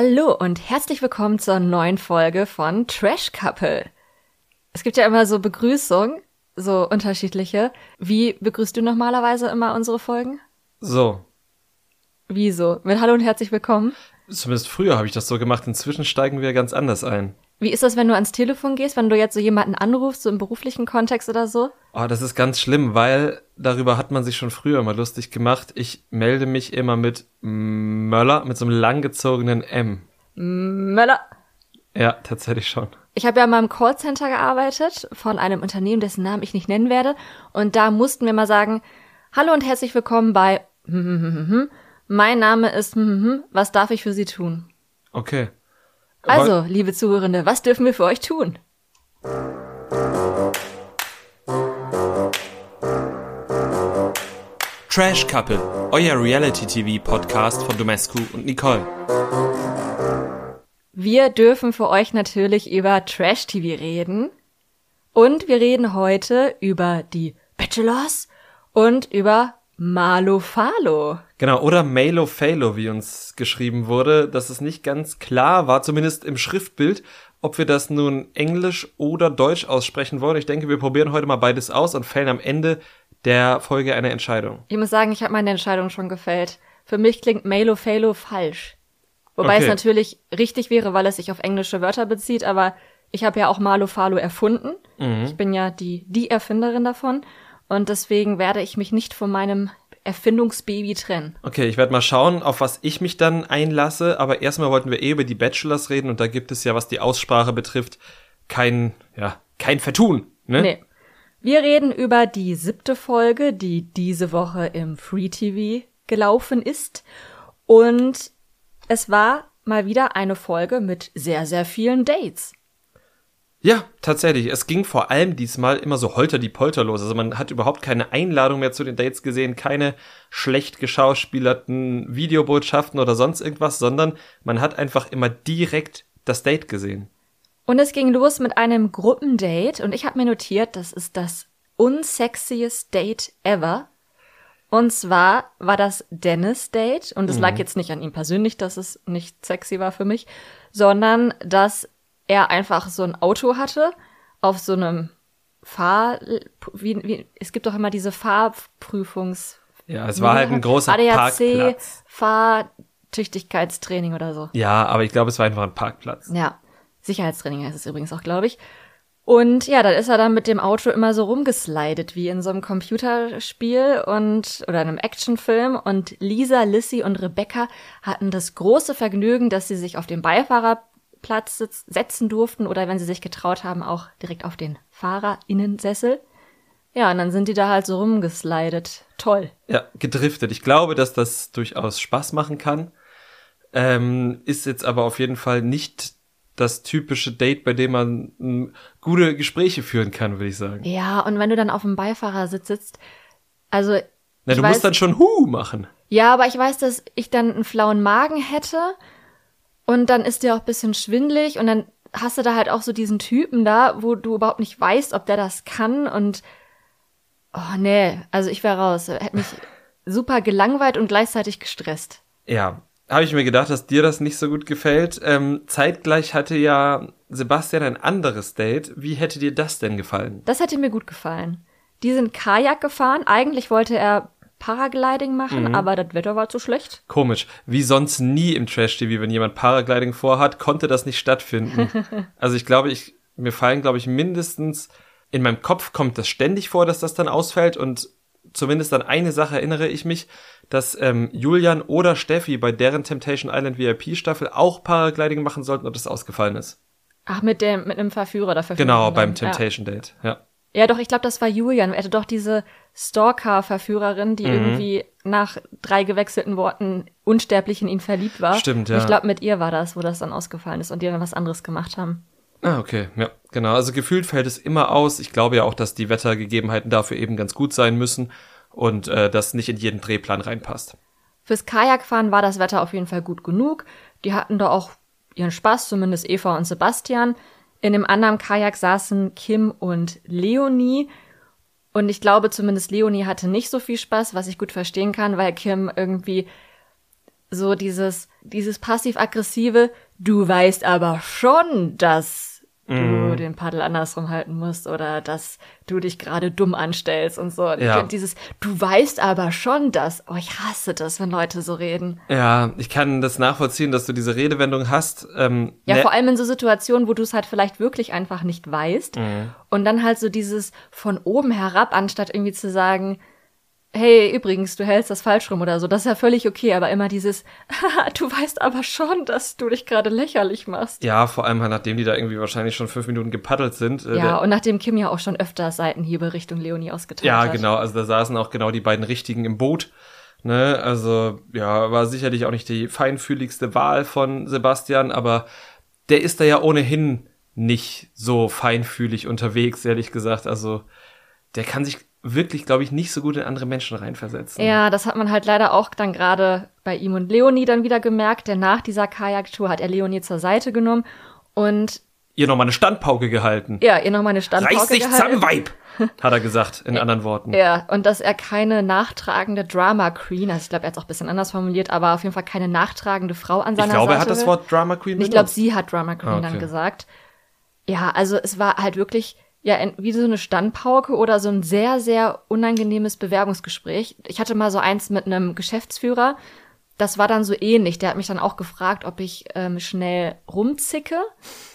Hallo und herzlich willkommen zur neuen Folge von Trash Couple. Es gibt ja immer so Begrüßungen, so unterschiedliche. Wie begrüßt du normalerweise immer unsere Folgen? So. Wieso? Mit Hallo und herzlich willkommen? Zumindest früher habe ich das so gemacht. Inzwischen steigen wir ganz anders ein. Wie ist das, wenn du ans Telefon gehst, wenn du jetzt so jemanden anrufst, so im beruflichen Kontext oder so? Oh, das ist ganz schlimm, weil darüber hat man sich schon früher mal lustig gemacht. Ich melde mich immer mit Möller, mit so einem langgezogenen M. Möller. Ja, tatsächlich schon. Ich habe ja mal im Callcenter gearbeitet von einem Unternehmen, dessen Namen ich nicht nennen werde. Und da mussten wir mal sagen, hallo und herzlich willkommen bei mein Name ist was darf ich für Sie tun? Okay. Also, liebe Zuhörende, was dürfen wir für euch tun? Trash Couple, euer Reality-TV-Podcast von Domescu und Nicole. Wir dürfen für euch natürlich über Trash-TV reden. Und wir reden heute über die Bachelors und über Malo Falo. Genau, oder Malo Falo, wie uns geschrieben wurde, dass es nicht ganz klar war, zumindest im Schriftbild, ob wir das nun Englisch oder Deutsch aussprechen wollen. Ich denke, wir probieren heute mal beides aus und fällen am Ende der Folge eine Entscheidung. Ich muss sagen, ich habe meine Entscheidung schon gefällt. Für mich klingt Malo Falo falsch. Wobei Okay. es natürlich richtig wäre, weil es sich auf englische Wörter bezieht, aber ich habe ja auch Malo Falo erfunden. Mhm. Ich bin ja die, die Erfinderin davon. Und deswegen werde ich mich nicht von meinem Erfindungsbaby trennen. Okay, ich werde mal schauen, auf was ich mich dann einlasse, aber erstmal wollten wir eh über die Bachelors reden und da gibt es ja, was die Aussprache betrifft, kein, ja, kein Vertun, ne? Nee. Wir reden über die siebte Folge, die diese Woche im Free TV gelaufen ist. Und es war mal wieder eine Folge mit sehr, sehr vielen Dates. Ja, tatsächlich. Es ging vor allem diesmal immer so holter die Polter los. Also man hat überhaupt keine Einladung mehr zu den Dates gesehen, keine schlecht geschauspielerten Videobotschaften oder sonst irgendwas, sondern man hat einfach immer direkt das Date gesehen. Und es ging los mit einem Gruppendate und ich habe mir notiert, das ist das unsexiest Date ever. Und zwar war das Dennis Date und es lag jetzt nicht an ihm persönlich, dass es nicht sexy war für mich, sondern dass er einfach so ein Auto hatte auf so einem Fahr wie, wie es gibt doch immer diese Fahrprüfungs Ja, es war halt ein großer ADAC Parkplatz. Fahrtüchtigkeitstraining oder so. Ja, aber ich glaube, es war einfach ein Parkplatz. Ja, Sicherheitstraining heißt es übrigens auch, glaube ich. Und ja, dann ist er dann mit dem Auto immer so rumgeslidet, wie in so einem Computerspiel und oder einem Actionfilm. Und Lisa, Lissy und Rebecca hatten das große Vergnügen, dass sie sich auf den Beifahrerplatz sitz- setzen durften oder wenn sie sich getraut haben, auch direkt auf den Fahrerinnensessel. Ja, und dann sind die da halt so rumgeslidet. Toll. Ja, gedriftet. Ich glaube, dass das durchaus Spaß machen kann. Ähm, ist jetzt aber auf jeden Fall nicht das typische Date, bei dem man m, gute Gespräche führen kann, würde ich sagen. Ja, und wenn du dann auf dem Beifahrersitz sitzt, also Na, du weiß- musst dann schon Hu machen. Ja, aber ich weiß, dass ich dann einen flauen Magen hätte und dann ist dir auch ein bisschen schwindlig und dann hast du da halt auch so diesen Typen da, wo du überhaupt nicht weißt, ob der das kann und oh nee, also ich wäre raus. Hätte mich super gelangweilt und gleichzeitig gestresst. Ja, habe ich mir gedacht, dass dir das nicht so gut gefällt. Ähm, zeitgleich hatte ja Sebastian ein anderes Date. Wie hätte dir das denn gefallen? Das hätte mir gut gefallen. Die sind Kajak gefahren. Eigentlich wollte er Paragliding machen, aber das Wetter war zu schlecht. Komisch. Wie sonst nie im Trash-TV, wenn jemand Paragliding vorhat, konnte das nicht stattfinden. also ich glaube, ich, mir fallen, glaube ich, mindestens, in meinem Kopf kommt das ständig vor, dass das dann ausfällt und zumindest an eine Sache erinnere ich mich, dass ähm, Julian oder Steffi bei deren Temptation Island VIP-Staffel auch Paragliding machen sollten und das ausgefallen ist. Ach, mit dem, mit einem Verführer oder Verführerin. Genau, beim dann. Ja. Temptation Date, ja. Ja, doch, ich glaube, das war Julian. Er hatte doch diese Stalker-Verführerin, Mhm. die irgendwie nach drei gewechselten Worten unsterblich in ihn verliebt war. Stimmt, Und ja. Ich glaube, mit ihr war das, wo das dann ausgefallen ist und die dann was anderes gemacht haben. Ah, okay, ja, genau. Also gefühlt fällt es immer aus. Ich glaube ja auch, dass die Wettergegebenheiten dafür eben ganz gut sein müssen und äh, das nicht in jeden Drehplan reinpasst. Fürs Kajakfahren war das Wetter auf jeden Fall gut genug. Die hatten da auch ihren Spaß, zumindest Eva und Sebastian. In dem anderen Kajak saßen Kim und Leonie. Und ich glaube, zumindest Leonie hatte nicht so viel Spaß, was ich gut verstehen kann, weil Kim irgendwie so dieses dieses passiv-aggressive, du weißt aber schon, dass du Mhm. den Paddel andersrum halten musst oder dass du dich gerade dumm anstellst und so. Ich Ja. dieses, du weißt aber schon das. Oh, ich hasse das, wenn Leute so reden. Ja, ich kann das nachvollziehen, dass du diese Redewendung hast. Ähm, Ja, ne- vor allem in so Situationen, wo du es halt vielleicht wirklich einfach nicht weißt. Mhm. Und dann halt so dieses von oben herab, anstatt irgendwie zu sagen, hey, übrigens, du hältst das falsch rum oder so. Das ist ja völlig okay, aber immer dieses, "Haha, du weißt aber schon, dass du dich gerade lächerlich machst. Ja, vor allem halt, nachdem die da irgendwie wahrscheinlich schon fünf Minuten gepaddelt sind. äh, Ja, und nachdem Kim ja auch schon öfter Seitenhiebe Richtung Leonie ausgeteilt ja, hat. genau. Also da saßen auch genau die beiden Richtigen im Boot. Ne, also ja, war sicherlich auch nicht die feinfühligste Wahl von Sebastian, aber der ist da ja ohnehin nicht so feinfühlig unterwegs, ehrlich gesagt. Also der kann sich wirklich, glaube ich, nicht so gut in andere Menschen reinversetzen. Ja, das hat man halt leider auch dann gerade bei ihm und Leonie dann wieder gemerkt, denn nach dieser Kajaktour hat er Leonie zur Seite genommen und Ihr nochmal eine Standpauke gehalten. ja, ihr nochmal eine Standpauke Reiß dich gehalten. zusammen, Weib! Hat er gesagt, in anderen Worten. Ja, und dass er keine nachtragende Drama Queen, also ich glaube, er hat es auch ein bisschen anders formuliert, aber auf jeden Fall keine nachtragende Frau an seiner Ich glaube, Seite er hat das. Wort Drama Queen Ich glaube, benutzt. sie hat Drama Queen Ah, dann okay. gesagt. Ja, also es war halt wirklich ja wie so eine Standpauke oder so ein sehr sehr unangenehmes Bewerbungsgespräch. Ich hatte mal so eins mit einem Geschäftsführer. Das war dann so ähnlich. Der hat mich dann auch gefragt, ob ich ähm, schnell rumzicke,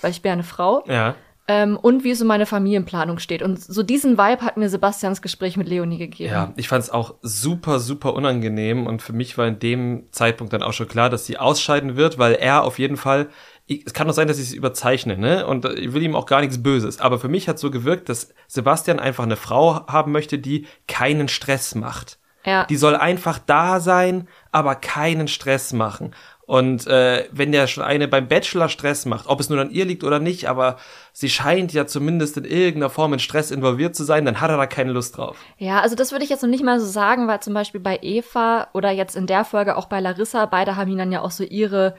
weil ich bin ja eine Frau. Ja. Ähm, und wie so meine Familienplanung steht. Und so diesen Vibe hat mir Sebastians Gespräch mit Leonie gegeben. Ja, ich fand es auch super, super unangenehm und für mich war in dem Zeitpunkt dann auch schon klar, dass sie ausscheiden wird, weil er auf jeden Fall, ich, es kann doch sein, dass ich es überzeichne, ne? Und äh, ich will ihm auch gar nichts Böses. Aber für mich hat so gewirkt, dass Sebastian einfach eine Frau haben möchte, die keinen Stress macht. Ja. Die soll einfach da sein, aber keinen Stress machen. Und äh, wenn der schon eine beim Bachelor Stress macht, ob es nur an ihr liegt oder nicht, aber sie scheint ja zumindest in irgendeiner Form in Stress involviert zu sein, dann hat er da keine Lust drauf. Ja, also das würde ich jetzt noch nicht mal so sagen, weil zum Beispiel bei Eva oder jetzt in der Folge auch bei Larissa, beide haben ihnen dann ja auch so ihre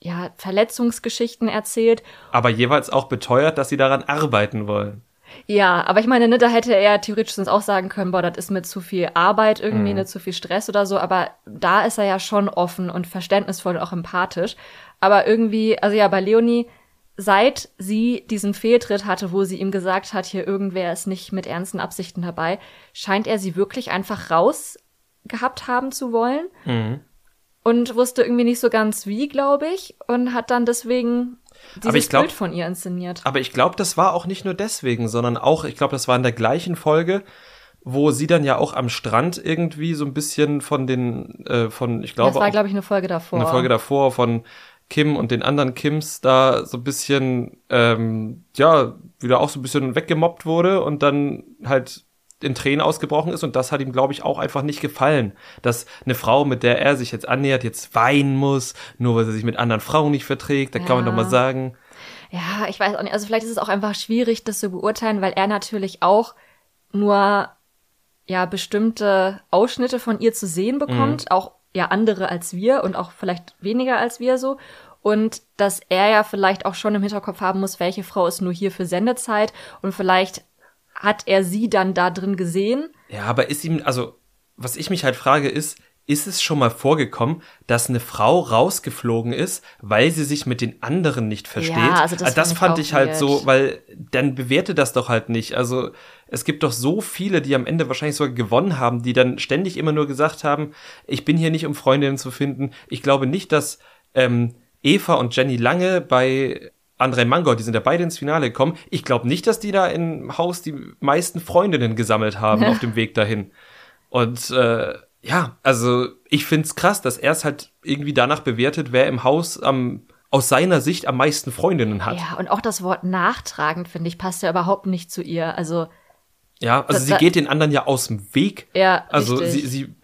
ja, Verletzungsgeschichten erzählt. aber jeweils auch beteuert, dass sie daran arbeiten wollen. Ja, aber ich meine, ne, da hätte er theoretisch sonst auch sagen können, boah, das ist mir zu viel Arbeit irgendwie, ne, zu viel Stress oder so, aber da ist er ja schon offen und verständnisvoll und auch empathisch. Aber irgendwie, also ja, bei Leonie, seit sie diesen Fehltritt hatte, wo sie ihm gesagt hat, hier irgendwer ist nicht mit ernsten Absichten dabei, scheint er sie wirklich einfach raus gehabt haben zu wollen. Und wusste irgendwie nicht so ganz wie, glaube ich, und hat dann deswegen dieses ich glaub- Bild von ihr inszeniert. Aber ich glaube, das war auch nicht nur deswegen, sondern auch, ich glaube, das war in der gleichen Folge, wo sie dann ja auch am Strand irgendwie so ein bisschen von den, äh, von, ich glaube, das war, glaube ich, eine Folge davor. eine Folge davor von Kim und den anderen Kims da so ein bisschen, ähm, ja, wieder auch so ein bisschen weggemobbt wurde und dann halt in Tränen ausgebrochen ist und das hat ihm, glaube ich, auch einfach nicht gefallen, dass eine Frau, mit der er sich jetzt annähert, jetzt weinen muss, nur weil sie sich mit anderen Frauen nicht verträgt, da kann man Ja. doch mal sagen, Ja, ich weiß auch nicht. Also vielleicht ist es auch einfach schwierig, das zu beurteilen, weil er natürlich auch nur ja bestimmte Ausschnitte von ihr zu sehen bekommt, auch ja andere als wir und auch vielleicht weniger als wir so. Und dass er ja vielleicht auch schon im Hinterkopf haben muss, welche Frau ist nur hier für Sendezeit und vielleicht hat er sie dann da drin gesehen. Ja, aber ist ihm, also, was ich mich halt frage, ist, ist es schon mal vorgekommen, dass eine Frau rausgeflogen ist, weil sie sich mit den anderen nicht versteht? Ja, also das fand ich fand ich halt so, weil dann bewerte das doch halt nicht. Also es gibt doch so viele, die am Ende wahrscheinlich sogar gewonnen haben, die dann ständig immer nur gesagt haben, ich bin hier nicht, um Freundinnen zu finden. Ich glaube nicht, dass ähm, Eva und Jenny Lange bei André Mangor, die sind ja beide ins Finale gekommen. Ich glaube nicht, dass die da im Haus die meisten Freundinnen gesammelt haben auf dem Weg dahin. Und äh, ja, also ich find's krass, dass er es halt irgendwie danach bewertet, wer im Haus am aus seiner Sicht am meisten Freundinnen hat. Ja, und auch das Wort nachtragend, finde ich, passt ja überhaupt nicht zu ihr. Also, Ja, also Das- sie geht den anderen ja aus dem Weg. ja, Also richtig. sie, sie,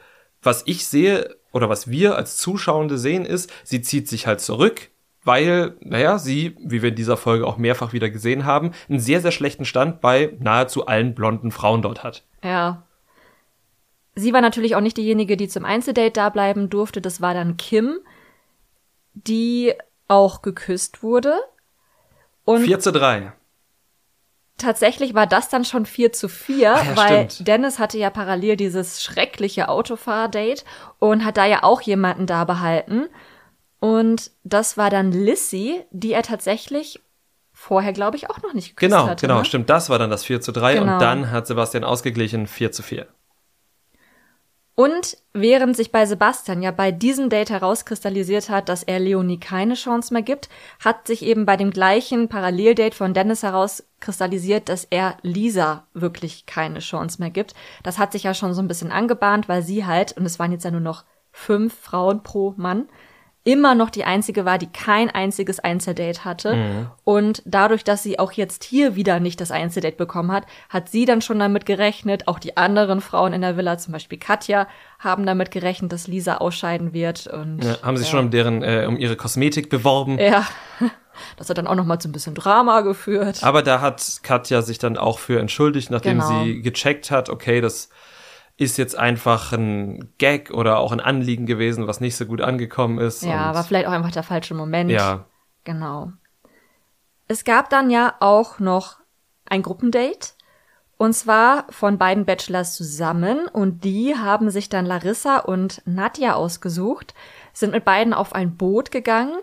was ich sehe oder was wir als Zuschauende sehen, ist, sie zieht sich halt zurück, weil, naja, sie, wie wir in dieser Folge auch mehrfach wieder gesehen haben, einen sehr, sehr schlechten Stand bei nahezu allen blonden Frauen dort hat. Ja. Sie war natürlich auch nicht diejenige, die zum Einzeldate da bleiben durfte. Das war dann Kim, die auch geküsst wurde. Und 4 zu 3. tatsächlich war das dann schon 4 zu 4, Ah ja, weil stimmt. Dennis hatte ja parallel dieses schreckliche Autofahrdate und hat da ja auch jemanden da behalten. Und das war dann Lissy, die er tatsächlich vorher, glaube ich, auch noch nicht geküsst Genau, hatte. genau, ne? stimmt. Das war dann das 4 zu 3 Genau. und dann hat Sebastian ausgeglichen 4 zu 4. Und während sich bei Sebastian ja bei diesem Date herauskristallisiert hat, dass er Leonie keine Chance mehr gibt, hat sich eben bei dem gleichen Paralleldate von Dennis herauskristallisiert, dass er Lisa wirklich keine Chance mehr gibt. Das hat sich ja schon so ein bisschen angebahnt, weil sie halt, und es waren jetzt ja nur noch fünf Frauen pro Mann, immer noch die einzige war, die kein einziges Einzeldate hatte. Und dadurch, dass sie auch jetzt hier wieder nicht das Einzeldate bekommen hat, hat sie dann schon damit gerechnet, auch die anderen Frauen in der Villa, zum Beispiel Katja, haben damit gerechnet, dass Lisa ausscheiden wird. Und Ja, haben sich ja. schon um deren, äh, um ihre Kosmetik beworben. Ja, das hat dann auch noch mal zu ein bisschen Drama geführt. Aber da hat Katja sich dann auch für entschuldigt, nachdem Genau. sie gecheckt hat, okay, das ist jetzt einfach ein Gag oder auch ein Anliegen gewesen, was nicht so gut angekommen ist. ja, war vielleicht auch einfach der falsche Moment. ja, Genau. Es gab dann ja auch noch ein Gruppendate. Und zwar von beiden Bachelors zusammen. Und die haben sich dann Larissa und Nadja ausgesucht, sind mit beiden auf ein Boot gegangen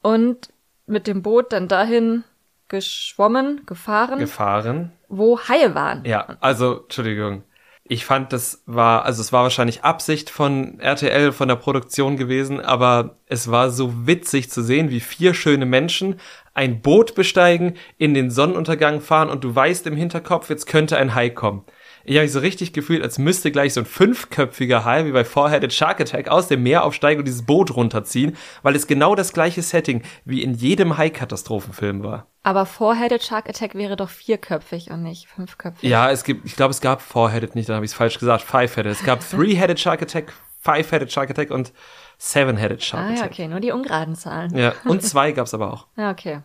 und mit dem Boot dann dahin geschwommen, gefahren, gefahren. wo Haie waren. Ja, also, Entschuldigung. Ich fand, das war, also es war wahrscheinlich Absicht von RTL, von der Produktion gewesen, aber es war so witzig zu sehen, wie vier schöne Menschen ein Boot besteigen, in den Sonnenuntergang fahren und du weißt im Hinterkopf, jetzt könnte ein Hai kommen. Ich habe mich so richtig gefühlt, als müsste gleich so ein fünfköpfiger Hai wie bei Four-Headed Shark Attack aus dem Meer aufsteigen und dieses Boot runterziehen, weil es genau das gleiche Setting wie in jedem Hai-Katastrophenfilm war. Aber Four-Headed Shark Attack wäre doch vierköpfig und nicht fünfköpfig. Ja, es gibt, ich glaube, es gab Four-Headed nicht, dann habe ich es falsch gesagt, Five-Headed. Es gab Three-Headed Shark Attack, Five-Headed Shark Attack und Seven-Headed Shark Ah ja, Attack. okay, nur die ungeraden Zahlen. Ja, und zwei gab's aber auch. Ja, okay.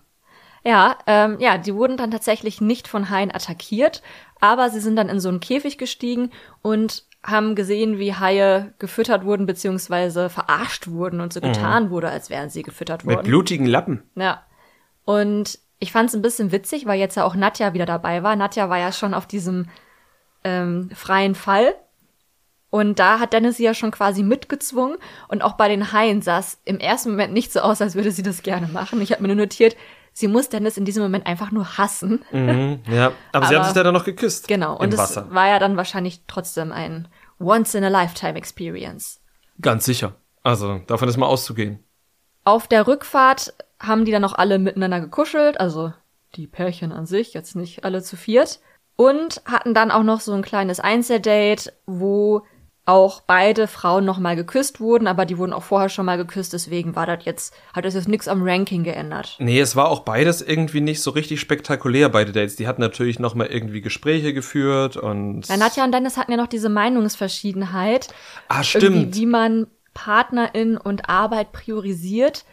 Ja, ähm, ja, die wurden dann tatsächlich nicht von Haien attackiert, aber sie sind dann in so einen Käfig gestiegen und haben gesehen, wie Haie gefüttert wurden beziehungsweise verarscht wurden und so getan wurde, als wären sie gefüttert Mit worden. blutigen Lappen. Ja. Und ich fand es ein bisschen witzig, weil jetzt ja auch Nadja wieder dabei war. Nadja war ja schon auf diesem ähm, freien Fall. Und da hat Dennis sie ja schon quasi mitgezwungen. Und auch bei den Haien sah es im ersten Moment nicht so aus, als würde sie das gerne machen. Ich habe mir nur notiert, sie muss Dennis in diesem Moment einfach nur hassen. Mhm, ja, aber, sie haben Aber- sich da dann noch geküsst. Genau. Und Im es war ja dann wahrscheinlich trotzdem ein Once-in-a-Lifetime-Experience. Ganz sicher. Also, davon ist mal auszugehen. Auf der Rückfahrt haben die dann auch alle miteinander gekuschelt, also die Pärchen an sich, jetzt nicht alle zu viert. Und hatten dann auch noch so ein kleines Einzeldate, wo auch beide Frauen nochmal geküsst wurden, aber die wurden auch vorher schon mal geküsst, deswegen war das jetzt, hat das jetzt nichts am Ranking geändert. Nee, es war auch beides irgendwie nicht so richtig spektakulär, beide Dates. Die hatten natürlich noch mal irgendwie Gespräche geführt und... Ja, Nadja und Dennis hatten ja noch diese Meinungsverschiedenheit, ah, stimmt. wie man Partnerin und Arbeit priorisiert.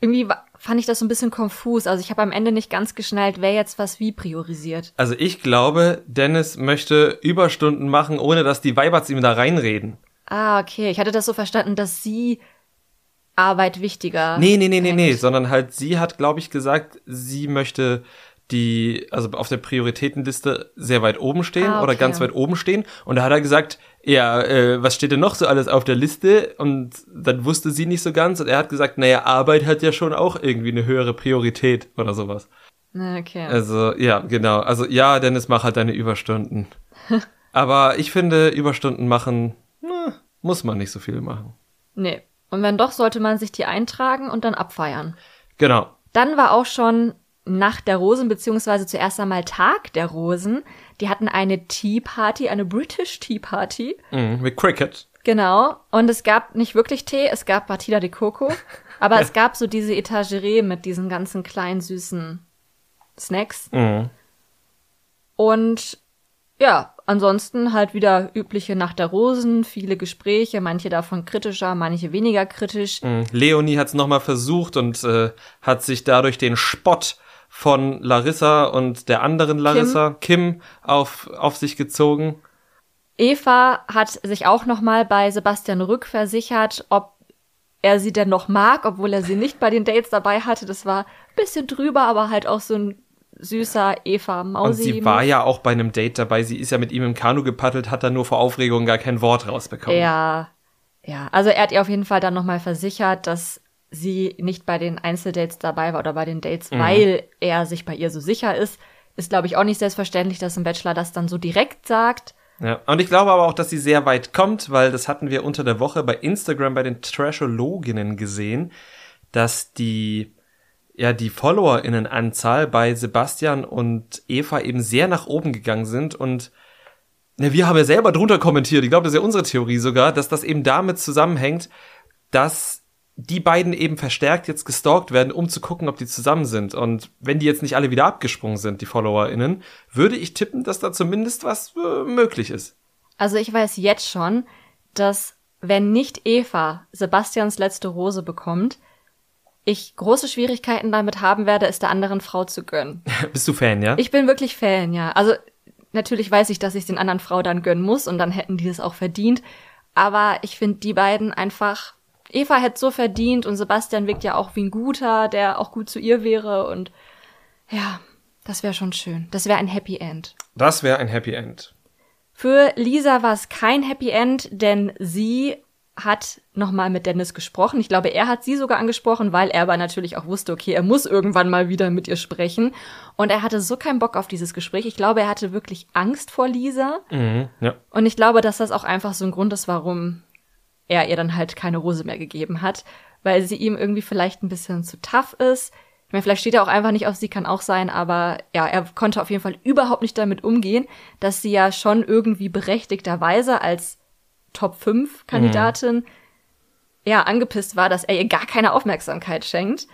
Irgendwie wa- fand ich das so ein bisschen konfus. Also ich habe am Ende nicht ganz geschnallt, wer jetzt was wie priorisiert. Also ich glaube, Dennis möchte Überstunden machen, ohne dass die Weiberts ihm da reinreden. Ah, okay. Ich hatte das so verstanden, dass sie Arbeit wichtiger. Nee, nee, nee, nee, nee, sondern halt sie hat, glaube ich, gesagt, sie möchte die, also auf der Prioritätenliste sehr weit oben stehen Ah, oder okay. ganz weit oben stehen. Und da hat er gesagt, ja, äh, was steht denn noch so alles auf der Liste? Und dann wusste sie nicht so ganz und er hat gesagt, naja, Arbeit hat ja schon auch irgendwie eine höhere Priorität oder sowas. Okay. Also, ja, genau. Also, ja, Dennis, mach halt deine Überstunden. Aber ich finde, Überstunden machen, na, muss man nicht so viel machen. nee. Und wenn doch, sollte man sich die eintragen und dann abfeiern. Genau. Dann war auch schon Nacht der Rosen, beziehungsweise zuerst einmal Tag der Rosen. Die hatten eine Tea Party, eine British Tea Party. Mhm, mit Cricket. Genau. Und es gab nicht wirklich Tee, es gab Partida de Coco. Aber es gab so diese Etagerie mit diesen ganzen kleinen süßen Snacks. Mhm. Und ja, ansonsten halt wieder übliche Nacht der Rosen, viele Gespräche, manche davon kritischer, manche weniger kritisch. Mhm. Leonie hat es nochmal versucht und äh, hat sich dadurch den Spott von Larissa und der anderen Larissa, Kim, auf, auf sich gezogen. Eva hat sich auch nochmal bei Sebastian Rück versichert, ob er sie denn noch mag, obwohl er sie nicht bei den Dates dabei hatte. Das war ein bisschen drüber, aber halt auch so ein süßer Eva Und Mausi. sie war ja auch bei einem Date dabei. Sie ist ja mit ihm im Kanu gepaddelt, hat dann nur vor Aufregung gar kein Wort rausbekommen. Ja, ja. Also er hat ihr auf jeden Fall dann nochmal versichert, dass sie nicht bei den Einzeldates dabei war oder bei den Dates, Mhm. weil er sich bei ihr so sicher ist, ist, glaube ich, auch nicht selbstverständlich, dass ein Bachelor das dann so direkt sagt. Ja, und ich glaube aber auch, dass sie sehr weit kommt, weil das hatten wir unter der Woche bei Instagram bei den Trashologinnen gesehen, dass die ja die FollowerInnenanzahl bei Sebastian und Eva eben sehr nach oben gegangen sind und ne, wir haben ja selber drunter kommentiert, ich glaube, das ist ja unsere Theorie sogar, dass das eben damit zusammenhängt, dass die beiden eben verstärkt jetzt gestalkt werden, um zu gucken, ob die zusammen sind. Und wenn die jetzt nicht alle wieder abgesprungen sind, die FollowerInnen, würde ich tippen, dass da zumindest was äh, möglich ist. Also ich weiß jetzt schon, dass wenn nicht Eva Sebastians letzte Rose bekommt, ich große Schwierigkeiten damit haben werde, es der anderen Frau zu gönnen. Bist du Fan, ja? Ich bin wirklich Fan, ja. Also natürlich weiß ich, dass ich den anderen Frau dann gönnen muss und dann hätten die es auch verdient. Aber ich finde die beiden einfach. Eva hätte so verdient und Sebastian wirkt ja auch wie ein guter, der auch gut zu ihr wäre und ja, das wäre schon schön. Das wäre ein Happy End. Das wäre ein Happy End. Für Lisa war es kein Happy End, denn sie hat nochmal mit Dennis gesprochen. Ich glaube, er hat sie sogar angesprochen, weil er aber natürlich auch wusste, okay, er muss irgendwann mal wieder mit ihr sprechen. Und er hatte so keinen Bock auf dieses Gespräch. Ich glaube, er hatte wirklich Angst vor Lisa. Mhm, ja. Und ich glaube, dass das auch einfach so ein Grund ist, warum er ihr dann halt keine Rose mehr gegeben hat, weil sie ihm irgendwie vielleicht ein bisschen zu tough ist. Ich meine, vielleicht steht er auch einfach nicht auf sie, kann auch sein, aber ja, er konnte auf jeden Fall überhaupt nicht damit umgehen, dass sie ja schon irgendwie berechtigterweise als Top 5 Kandidatin ja angepisst war, dass er ihr gar keine Aufmerksamkeit schenkt.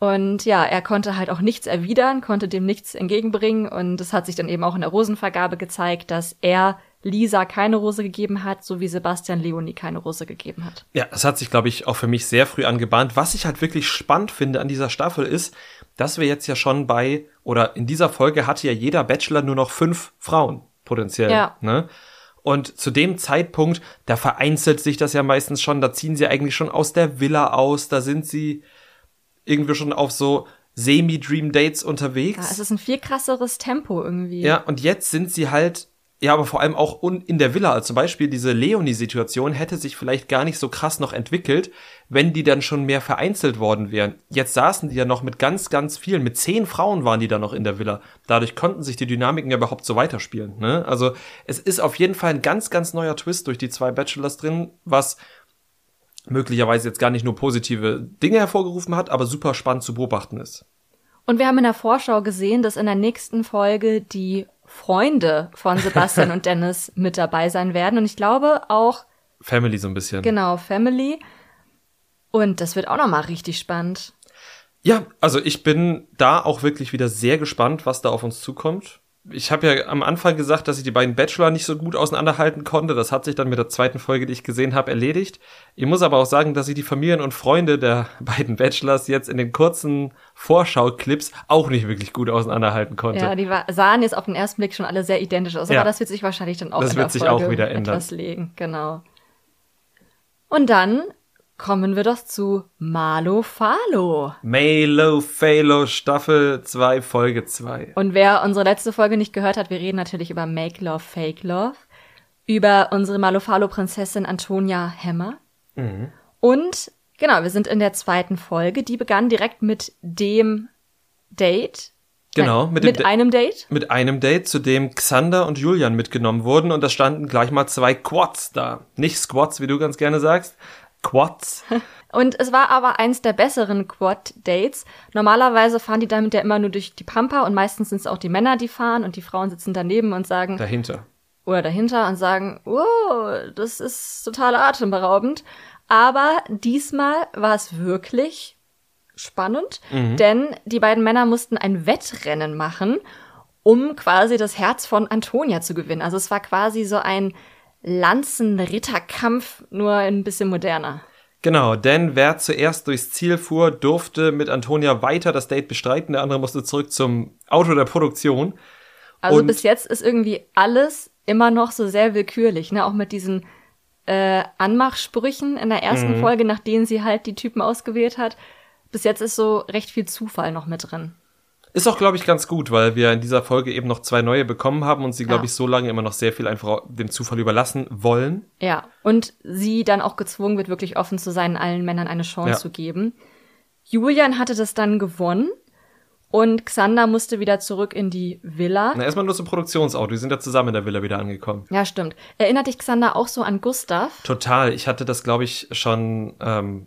Und ja, er konnte halt auch nichts erwidern, konnte dem nichts entgegenbringen. Und es hat sich dann eben auch in der Rosenvergabe gezeigt, dass er Lisa keine Rose gegeben hat, so wie Sebastian Leonie keine Rose gegeben hat. Ja, das hat sich, glaube ich, auch für mich sehr früh angebahnt. Was ich halt wirklich spannend finde an dieser Staffel ist, dass wir jetzt ja schon bei, oder in dieser Folge hatte ja jeder Bachelor nur noch fünf Frauen, potenziell. Ja. Ne? Und zu dem Zeitpunkt, da vereinzelt sich das ja meistens schon, da ziehen sie eigentlich schon aus der Villa aus, da sind sie irgendwie schon auf so Semi-Dream-Dates unterwegs. Ja, es ist ein viel krasseres Tempo irgendwie. Ja, und jetzt sind sie halt, ja, aber vor allem auch in der Villa. Also zum Beispiel diese Leonie-Situation hätte sich vielleicht gar nicht so krass noch entwickelt, wenn die dann schon mehr vereinzelt worden wären. Jetzt saßen die ja noch mit ganz, ganz vielen, mit zehn Frauen waren die da noch in der Villa. Dadurch konnten sich die Dynamiken ja überhaupt so weiterspielen. Ne? Also es ist auf jeden Fall ein ganz, ganz neuer Twist durch die zwei Bachelors drin, was möglicherweise jetzt gar nicht nur positive Dinge hervorgerufen hat, aber super spannend zu beobachten ist. Und wir haben in der Vorschau gesehen, dass in der nächsten Folge die Freunde von Sebastian und Dennis mit dabei sein werden. Und ich glaube auch, Family so ein bisschen. genau, Family. Und das wird auch nochmal richtig spannend. Ja, also ich bin da auch wirklich wieder sehr gespannt, was da auf uns zukommt. Ich habe ja am Anfang gesagt, dass ich die beiden Bachelor nicht so gut auseinanderhalten konnte. Das hat sich dann mit der zweiten Folge, die ich gesehen habe, erledigt. Ich muss aber auch sagen, dass ich die Familien und Freunde der beiden Bachelors jetzt in den kurzen Vorschau-Clips auch nicht wirklich gut auseinanderhalten konnte. Ja, die war, sahen jetzt auf den ersten Blick schon alle sehr identisch aus, aber Ja. das wird sich wahrscheinlich dann auch Das in wird der sich Folge auch wieder ändern. etwas legen, genau. Und dann kommen wir doch zu Malo Falo. Malo Phalo Staffel 2 Folge 2. Und wer unsere letzte Folge nicht gehört hat, wir reden natürlich über Make Love, Fake Love, über unsere Malo Falo Prinzessin Antonia Hammer. Mhm. Und genau, wir sind in der zweiten Folge, die begann direkt mit dem Date. Genau, mit mit, Da- einem Date. Mit einem Date, zu dem Xander und Julian mitgenommen wurden und da standen gleich mal zwei Quads da. Nicht Squats, wie du ganz gerne sagst. Quads. Und es war aber eins der besseren Quad-Dates. Normalerweise fahren die damit ja immer nur durch die Pampa und meistens sind es auch die Männer, die fahren und die Frauen sitzen daneben und sagen, Dahinter. oder dahinter und sagen, wow, das ist total atemberaubend. Aber diesmal war es wirklich spannend, denn die beiden Männer mussten ein Wettrennen machen, um quasi das Herz von Antonia zu gewinnen. Also es war quasi so ein Lanzenritterkampf, nur ein bisschen moderner. Genau, denn wer zuerst durchs Ziel fuhr, durfte mit Antonia weiter das Date bestreiten. Der andere musste zurück zum Auto der Produktion. Also Und- bis jetzt ist irgendwie alles immer noch so sehr willkürlich, ne? Auch mit diesen äh, Anmachsprüchen in der ersten Folge, nach denen sie halt die Typen ausgewählt hat. Bis jetzt ist so recht viel Zufall noch mit drin. Ist auch, glaube ich, ganz gut, weil wir in dieser Folge eben noch zwei neue bekommen haben und sie, glaube Ja. ich, so lange immer noch sehr viel einfach dem Zufall überlassen wollen. Ja, und sie dann auch gezwungen wird, wirklich offen zu sein, allen Männern eine Chance Ja. zu geben. Julian hatte das dann gewonnen und Xander musste wieder zurück in die Villa. Na, erstmal nur zum Produktionsauto. Die sind ja zusammen in der Villa wieder angekommen. Ja, stimmt. Erinnert dich Xander auch so an Gustav? Total. Ich hatte das, glaube ich, schon ähm,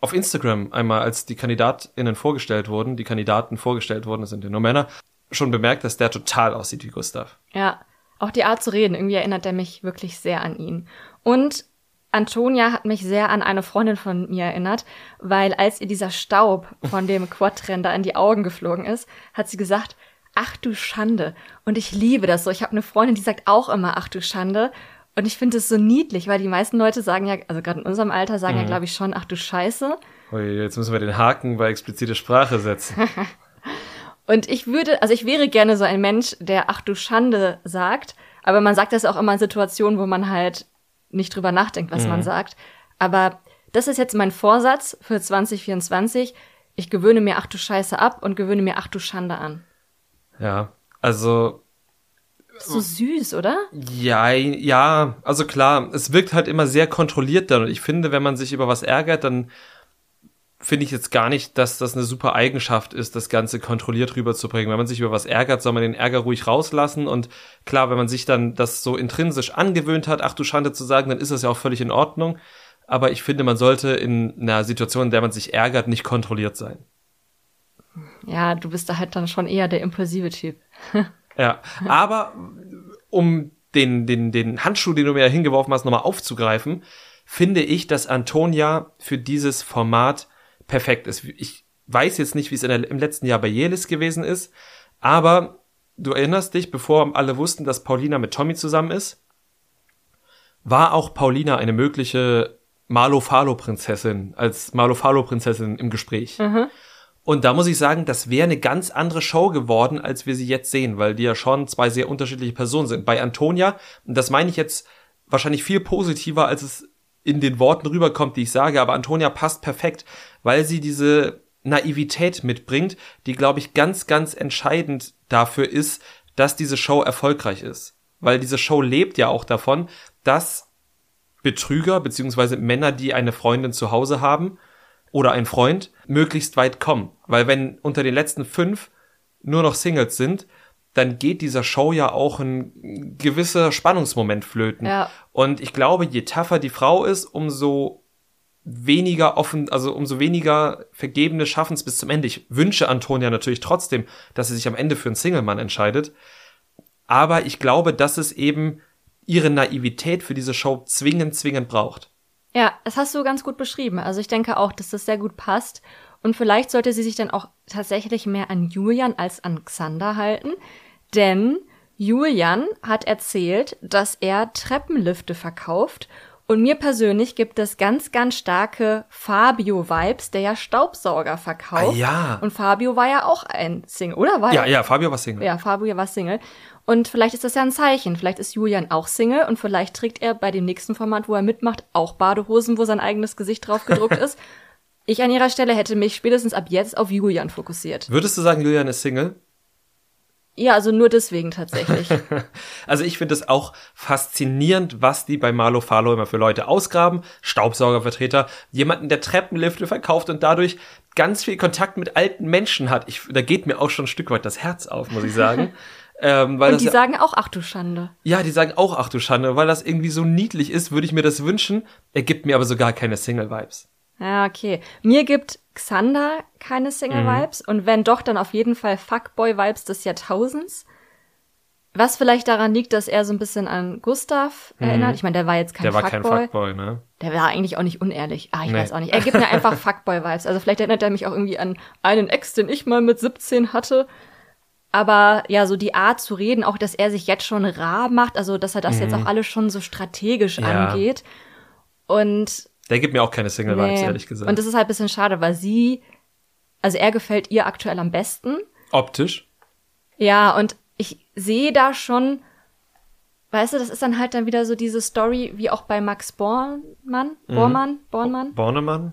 auf Instagram einmal, als die KandidatInnen vorgestellt wurden, die Kandidaten vorgestellt wurden, das sind ja nur Männer, schon bemerkt, dass der total aussieht wie Gustav. Ja, auch die Art zu reden, irgendwie erinnert er mich wirklich sehr an ihn. Und Antonia hat mich sehr an eine Freundin von mir erinnert, weil als ihr dieser Staub von dem Quadränder in die Augen geflogen ist, hat sie gesagt, ach du Schande. Und ich liebe das so. Ich habe eine Freundin, die sagt auch immer, ach du Schande. Und ich finde es so niedlich, weil die meisten Leute sagen ja, also gerade in unserem Alter sagen ja, glaube ich, schon, ach du Scheiße. Ui, jetzt müssen wir den Haken bei explizite Sprache setzen. Und ich würde, also ich wäre gerne so ein Mensch, der ach du Schande sagt, aber man sagt das auch immer in Situationen, wo man halt nicht drüber nachdenkt, was man sagt. Aber das ist jetzt mein Vorsatz für 2024. Ich gewöhne mir ach du Scheiße ab und gewöhne mir ach du Schande an. ja, also So süß, oder? Ja, ja, also klar, es wirkt halt immer sehr kontrolliert dann. Und ich finde, wenn man sich über was ärgert, dann finde ich jetzt gar nicht, dass das eine super Eigenschaft ist, das Ganze kontrolliert rüberzubringen. Wenn man sich über was ärgert, soll man den Ärger ruhig rauslassen. Und klar, wenn man sich dann das so intrinsisch angewöhnt hat, ach du Schande zu sagen, dann ist das ja auch völlig in Ordnung. Aber ich finde, man sollte in einer Situation, in der man sich ärgert, nicht kontrolliert sein. Ja, du bist da halt dann schon eher der impulsive Typ. Ja, aber um den, den, den Handschuh, den du mir hingeworfen hast, nochmal aufzugreifen, finde ich, dass Antonia für dieses Format perfekt ist. Ich weiß jetzt nicht, wie es der, im letzten Jahr bei Jelis gewesen ist, aber du erinnerst dich, bevor alle wussten, dass Paulina mit Tommy zusammen ist, war auch Paulina eine mögliche Malo-Falo-Prinzessin, als Malo-Falo-Prinzessin im Gespräch. Und da muss ich sagen, das wäre eine ganz andere Show geworden, als wir sie jetzt sehen, weil die ja schon zwei sehr unterschiedliche Personen sind. Bei Antonia, und das meine ich jetzt wahrscheinlich viel positiver, als es in den Worten rüberkommt, die ich sage, aber Antonia passt perfekt, weil sie diese Naivität mitbringt, die, glaube ich, ganz, ganz entscheidend dafür ist, dass diese Show erfolgreich ist. Weil diese Show lebt ja auch davon, dass Betrüger beziehungsweise Männer, die eine Freundin zu Hause haben oder ein Freund, möglichst weit kommen. Weil wenn unter den letzten fünf nur noch Singles sind, dann geht dieser Show ja auch ein gewisser Spannungsmoment flöten. Ja. Und ich glaube, je tougher die Frau ist, umso weniger offen, also umso weniger Vergebene schaffen es bis zum Ende. Ich wünsche Antonia natürlich trotzdem, dass sie sich am Ende für einen Single-Mann entscheidet. Aber ich glaube, dass es eben ihre Naivität für diese Show zwingend, zwingend braucht. Ja, das hast du ganz gut beschrieben. Also ich denke auch, dass das sehr gut passt. Und vielleicht sollte sie sich dann auch tatsächlich mehr an Julian als an Xander halten. Denn Julian hat erzählt, dass er Treppenlifte verkauft. Und mir persönlich gibt es ganz, ganz starke Fabio-Vibes, der ja Staubsauger verkauft. Ah, ja. Und Fabio war ja auch ein Single, oder? War Ja, ja, Fabio war Single. Ja, Fabio war Single. Und vielleicht ist das ja ein Zeichen. Vielleicht ist Julian auch Single und vielleicht trägt er bei dem nächsten Format, wo er mitmacht, auch Badehosen, wo sein eigenes Gesicht drauf gedruckt ist. Ich an ihrer Stelle hätte mich spätestens ab jetzt auf Julian fokussiert. Würdest du sagen, Julian ist Single? Ja, also nur deswegen tatsächlich. Also ich finde es auch faszinierend, was die bei Marlo Falo immer für Leute ausgraben. Staubsaugervertreter, jemanden, der Treppenlifte verkauft und dadurch ganz viel Kontakt mit alten Menschen hat. Ich, da geht mir auch schon ein Stück weit das Herz auf, muss ich sagen. ähm, weil Und die ja, sagen auch, ach du Schande. ja, die sagen auch, ach du Schande, weil das irgendwie so niedlich ist, würde ich mir das wünschen. Er gibt mir aber so gar keine Single-Vibes. Ja, okay. Mir gibt Xander keine Single-Vibes und wenn doch, dann auf jeden Fall Fuckboy-Vibes des Jahrtausends. Was vielleicht daran liegt, dass er so ein bisschen an Gustav erinnert. Ich meine, der war jetzt kein Der war kein Fuckboy. Fuckboy, ne? Der war eigentlich auch nicht unehrlich. Ah, ich Nee. weiß auch nicht. Er gibt mir einfach Fuckboy-Vibes. Also vielleicht erinnert er mich auch irgendwie an einen Ex, den ich mal mit 17 hatte. Aber ja, so die Art zu reden, auch dass er sich jetzt schon rar macht, also dass er das jetzt auch alles schon so strategisch Mhm. Ja. angeht. Und Der gibt mir auch keine Single-Vibes, nee. ehrlich gesagt. Und das ist halt ein bisschen schade, weil sie, also er gefällt ihr aktuell am besten. Optisch? Ja, und ich sehe da schon, weißt du, das ist dann halt dann wieder so diese Story, wie auch bei Max Bornmann, Mhm. Bormann, Bornmann, Bornemann?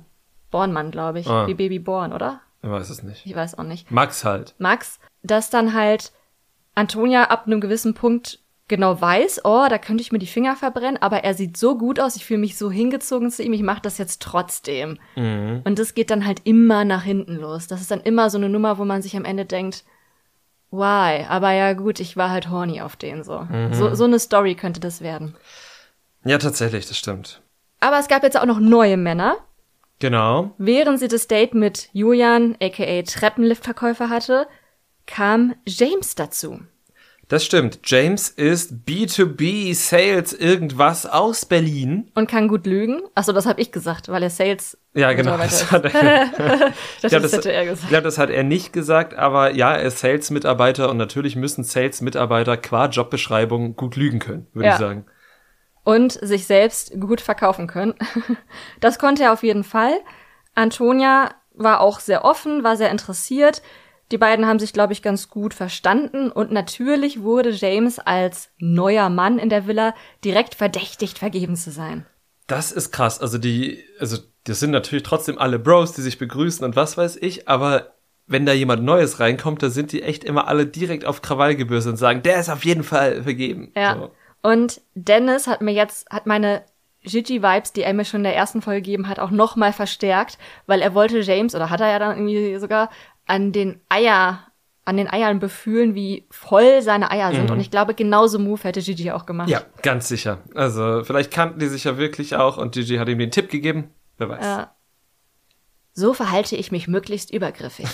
Bornmann, glaube ich, Ah. wie Baby Born, oder? Ich weiß es nicht. Ich weiß auch nicht. Max halt. Max, dass dann halt Antonia ab einem gewissen Punkt genau weiß, oh, da könnte ich mir die Finger verbrennen, aber er sieht so gut aus, ich fühle mich so hingezogen zu ihm, ich mache das jetzt trotzdem. Mhm. Und das geht dann halt immer nach hinten los. Das ist dann immer so eine Nummer, wo man sich am Ende denkt, why? Aber ja gut, ich war halt horny auf den so. Mhm. So, so eine Story könnte das werden. Ja, tatsächlich, das stimmt. Aber es gab jetzt auch noch neue Männer. Genau. Während sie das Date mit Julian, aka Treppenliftverkäufer hatte, kam James dazu. Das stimmt. James ist B2B Sales irgendwas aus Berlin. Und kann gut lügen. Achso, das habe ich gesagt, weil er Sales. Ja, genau. Das hat er, Das, glaub, das hätte er ich gesagt. glaube, das hat er nicht gesagt, aber ja, er ist Sales-Mitarbeiter und natürlich müssen Sales-Mitarbeiter qua Jobbeschreibung gut lügen können, würde Ja. ich sagen. Und sich selbst gut verkaufen können. Das konnte er auf jeden Fall. Antonia war auch sehr offen, war sehr interessiert. Die beiden haben sich, glaube ich, ganz gut verstanden. Und natürlich wurde James als neuer Mann in der Villa direkt verdächtigt, vergeben zu sein. Das ist krass. Also die, also das sind natürlich trotzdem alle Bros, die sich begrüßen und was weiß ich, aber wenn da jemand Neues reinkommt, da sind die echt immer alle direkt auf Krawall gebürstet und sagen, der ist auf jeden Fall vergeben. Ja. So. Und Dennis hat mir jetzt, hat meine Gigi-Vibes, die er mir schon in der ersten Folge gegeben hat, auch nochmal verstärkt, weil er wollte James, oder hat er ja dann irgendwie sogar, an den Eier, an den Eiern befühlen, wie voll seine Eier sind. Und ich glaube, genauso Move hätte Gigi auch gemacht. Mhm. Ja, ganz sicher. Also vielleicht kannten die sich ja wirklich auch und Gigi hat ihm den Tipp gegeben. Wer weiß. Ja. So verhalte ich mich möglichst übergriffig.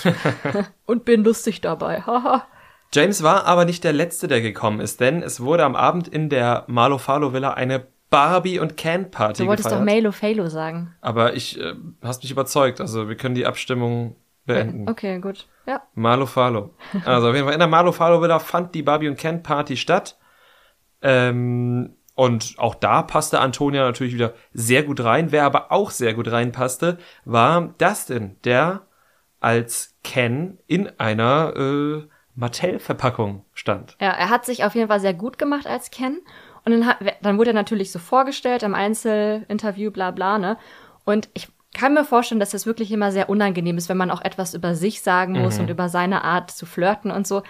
Und bin lustig dabei. Haha. James war aber nicht der Letzte, der gekommen ist, denn es wurde am Abend in der Marlo Falo Villa eine Barbie und Ken Party du wolltest gefeiert. doch Melo Falo sagen. aber ich äh, hast mich überzeugt, also wir können die Abstimmung beenden. Okay, gut. Ja. Marlo Falo. Also auf jeden Fall in der Marlo Falo Villa fand die Barbie und Ken Party statt. Ähm, und auch da passte Antonia natürlich wieder sehr gut rein. Wer aber auch sehr gut reinpasste, war Dustin, der als Ken in einer äh, Mattel-Verpackung stand. Ja, er hat sich auf jeden Fall sehr gut gemacht als Ken. Und dann, hat, dann wurde er natürlich so vorgestellt im Einzelinterview, bla bla, ne? Und ich kann mir vorstellen, dass das wirklich immer sehr unangenehm ist, wenn man auch etwas über sich sagen muss und über seine Art zu flirten und so.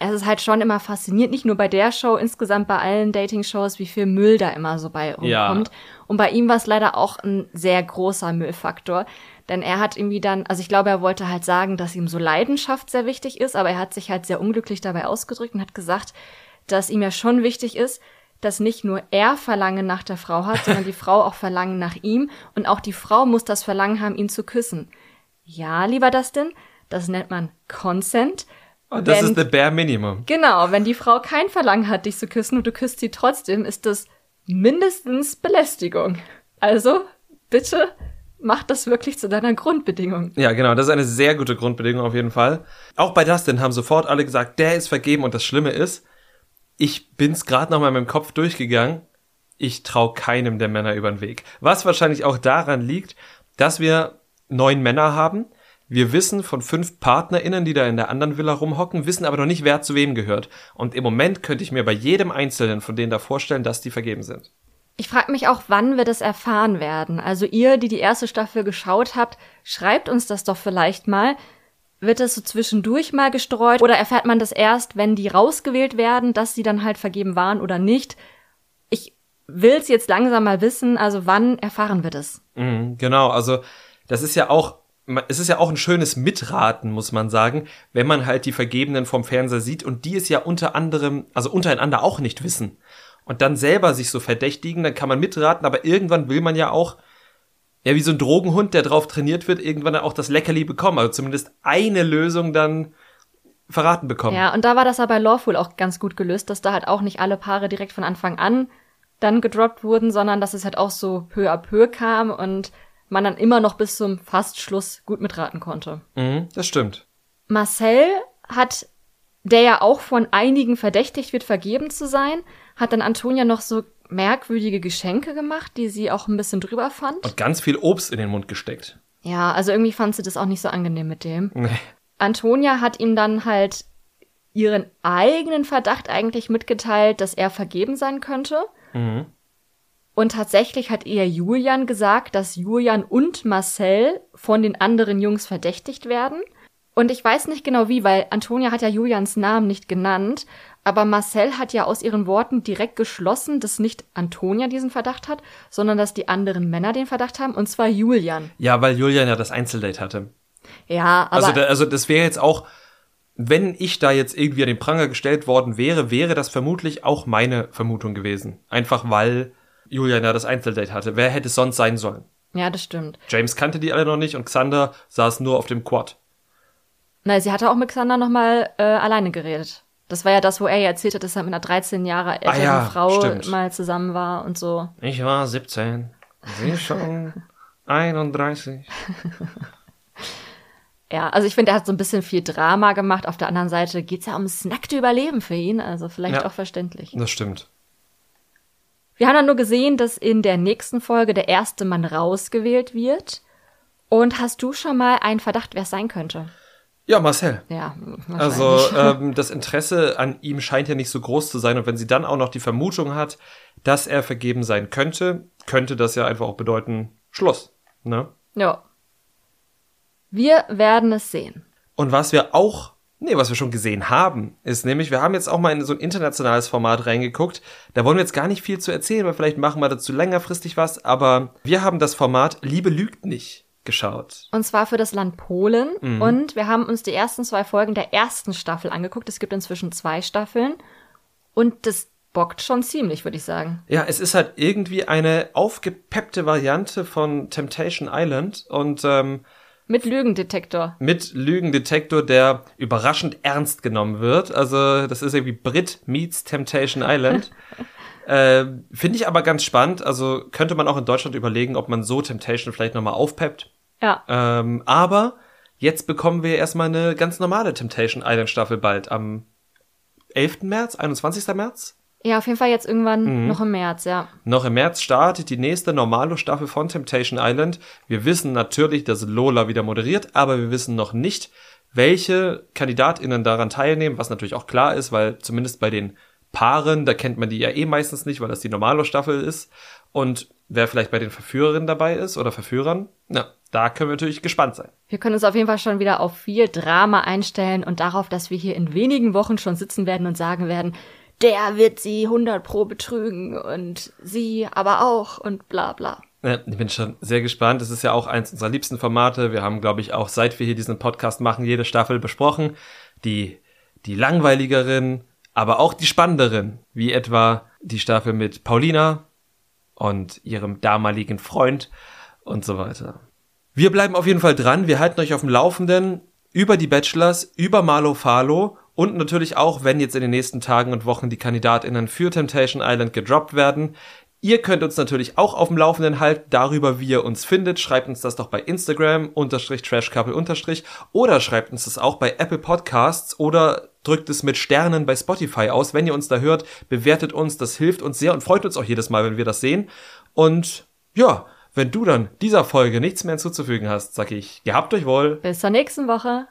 Es ist halt schon immer faszinierend, nicht nur bei der Show, insgesamt bei allen Dating-Shows, wie viel Müll da immer so bei Ja. rumkommt. Und bei ihm war es leider auch ein sehr großer Müllfaktor. Denn er hat irgendwie dann, also ich glaube, er wollte halt sagen, dass ihm so Leidenschaft sehr wichtig ist, aber er hat sich halt sehr unglücklich dabei ausgedrückt und hat gesagt, dass ihm ja schon wichtig ist, dass nicht nur er Verlangen nach der Frau hat, sondern die Frau auch Verlangen nach ihm und auch die Frau muss das Verlangen haben, ihn zu küssen. Ja, lieber Dustin, das nennt man Consent. Und das Wenn- ist the bare minimum. Genau, wenn die Frau kein Verlangen hat, dich zu küssen und du küsst sie trotzdem, ist das mindestens Belästigung. Also, bitte mach das wirklich zu deiner Grundbedingung. Ja, genau, das ist eine sehr gute Grundbedingung auf jeden Fall. Auch bei Dustin haben sofort alle gesagt, der ist vergeben und das Schlimme ist, ich bin's gerade noch mal in meinem Kopf durchgegangen, ich trau keinem der Männer über den Weg. Was wahrscheinlich auch daran liegt, dass wir neun Männer haben. Wir wissen von fünf PartnerInnen, die da in der anderen Villa rumhocken, wissen aber noch nicht, wer zu wem gehört. Und im Moment könnte ich mir bei jedem Einzelnen von denen da vorstellen, dass die vergeben sind. Ich frage mich auch, wann wir das erfahren werden. Also ihr, die die erste Staffel geschaut habt, schreibt uns das doch vielleicht mal. Wird das so zwischendurch mal gestreut oder erfährt man das erst, wenn die rausgewählt werden, dass sie dann halt vergeben waren oder nicht? Ich will's jetzt langsam mal wissen, also wann erfahren wir das? Mhm, genau, also das ist ja auch, es ist ja auch ein schönes Mitraten, muss man sagen, wenn man halt die Vergebenen vom Fernseher sieht und die es ja unter anderem, also untereinander auch nicht wissen. Und dann selber sich so verdächtigen, dann kann man mitraten, aber irgendwann will man ja auch, ja, wie so ein Drogenhund, der drauf trainiert wird, irgendwann dann auch das Leckerli bekommen, also zumindest eine Lösung dann verraten bekommen. Ja, und da war das aber bei Lawful auch ganz gut gelöst, dass da halt auch nicht alle Paare direkt von Anfang an dann gedroppt wurden, sondern dass es halt auch so peu à peu kam und man dann immer noch bis zum Fastschluss gut mitraten konnte. Mhm, das stimmt. Marcel hat, der ja auch von einigen verdächtigt wird, vergeben zu sein, hat dann Antonia noch so merkwürdige Geschenke gemacht, die sie auch ein bisschen drüber fand. Und ganz viel Obst in den Mund gesteckt. Ja, also irgendwie fand sie das auch nicht so angenehm mit dem. Nee. Antonia hat ihm dann halt ihren eigenen Verdacht eigentlich mitgeteilt, dass er vergeben sein könnte. Mhm. Und tatsächlich hat eher Julian gesagt, dass Julian und Marcel von den anderen Jungs verdächtigt werden. Und ich weiß nicht genau wie, weil Antonia hat ja Julians Namen nicht genannt, aber Marcel hat ja aus ihren Worten direkt geschlossen, dass nicht Antonia diesen Verdacht hat, sondern dass die anderen Männer den Verdacht haben, und zwar Julian. Ja, weil Julian ja das Einzeldate hatte. Ja, aber. Also, da, also das wäre jetzt auch, wenn ich da jetzt irgendwie an den Pranger gestellt worden wäre, wäre das vermutlich auch meine Vermutung gewesen. Einfach weil Julian ja das Einzeldate hatte. Wer hätte es sonst sein sollen? ja, das stimmt. James kannte die alle noch nicht und Xander saß nur auf dem Quad. Nein, sie hatte auch mit Xander nochmal äh, alleine geredet. Das war ja das, wo er ja erzählt hat, dass er mit einer 13 Jahre älteren Ah ja, Frau stimmt. mal zusammen war und so. Ich war 17, sie schon 31. Ja, also ich finde, er hat so ein bisschen viel Drama gemacht. Auf der anderen Seite geht's ja ums nackte Überleben für ihn, also vielleicht Ja. auch verständlich. Das stimmt. Wir haben dann nur gesehen, dass in der nächsten Folge der erste Mann rausgewählt wird. Und hast du schon mal einen Verdacht, wer es sein könnte? Ja, Marcel. Ja, Also ähm, das Interesse an ihm scheint ja nicht so groß zu sein. Und wenn sie dann auch noch die Vermutung hat, dass er vergeben sein könnte, könnte das ja einfach auch bedeuten Schluss. Ne? ja. Wir werden es sehen. Und was wir auch, nee, was wir schon gesehen haben, ist nämlich, wir haben jetzt auch mal in so ein internationales Format reingeguckt. Da wollen wir jetzt gar nicht viel zu erzählen, weil vielleicht machen wir dazu längerfristig was. Aber wir haben das Format Liebe lügt nicht geschaut. Und zwar für das Land Polen. Mhm. Und wir haben uns die ersten zwei Folgen der ersten Staffel angeguckt. Es gibt inzwischen zwei Staffeln. Und das bockt schon ziemlich, würde ich sagen. Ja, es ist halt irgendwie eine aufgepeppte Variante von Temptation Island und ähm, Mit Lügendetektor. mit Lügendetektor, der überraschend ernst genommen wird. Also das ist irgendwie Brit meets Temptation Island. äh, Finde ich aber ganz spannend. Also könnte man auch in Deutschland überlegen, ob man so Temptation vielleicht nochmal aufpeppt. Ja. Ähm, aber jetzt bekommen wir erstmal eine ganz normale Temptation Island Staffel bald am 11. März, 21. März. Ja, auf jeden Fall jetzt irgendwann Mhm. noch im März, ja. Noch im März startet die nächste Normalo-Staffel von Temptation Island. Wir wissen natürlich, dass Lola wieder moderiert, aber wir wissen noch nicht, welche KandidatInnen daran teilnehmen, was natürlich auch klar ist, weil zumindest bei den Paaren, da kennt man die ja eh meistens nicht, weil das die Normalo-Staffel ist. Und wer vielleicht bei den Verführerinnen dabei ist oder Verführern, na, da können wir natürlich gespannt sein. Wir können uns auf jeden Fall schon wieder auf viel Drama einstellen und darauf, dass wir hier in wenigen Wochen schon sitzen werden und sagen werden, der wird sie 100 pro betrügen und sie aber auch und bla bla. Ich bin schon sehr gespannt. Das ist ja auch eins unserer liebsten Formate. Wir haben, glaube ich, auch seit wir hier diesen Podcast machen, jede Staffel besprochen. Die, die langweiligeren, aber auch die spannenderen, wie etwa die Staffel mit Paulina und ihrem damaligen Freund und so weiter. Wir bleiben auf jeden Fall dran. Wir halten euch auf dem Laufenden über die Bachelors, über Marlo Falo und natürlich auch, wenn jetzt in den nächsten Tagen und Wochen die KandidatInnen für Temptation Island gedroppt werden. Ihr könnt uns natürlich auch auf dem Laufenden halten darüber, wie ihr uns findet. Schreibt uns das doch bei Instagram, unterstrich Trashcouple, unterstrich, oder schreibt uns das auch bei Apple Podcasts oder drückt es mit Sternen bei Spotify aus. Wenn ihr uns da hört, bewertet uns, das hilft uns sehr und freut uns auch jedes Mal, wenn wir das sehen. Und ja, wenn du dann dieser Folge nichts mehr hinzuzufügen hast, sag ich, gehabt euch wohl. Bis zur nächsten Woche.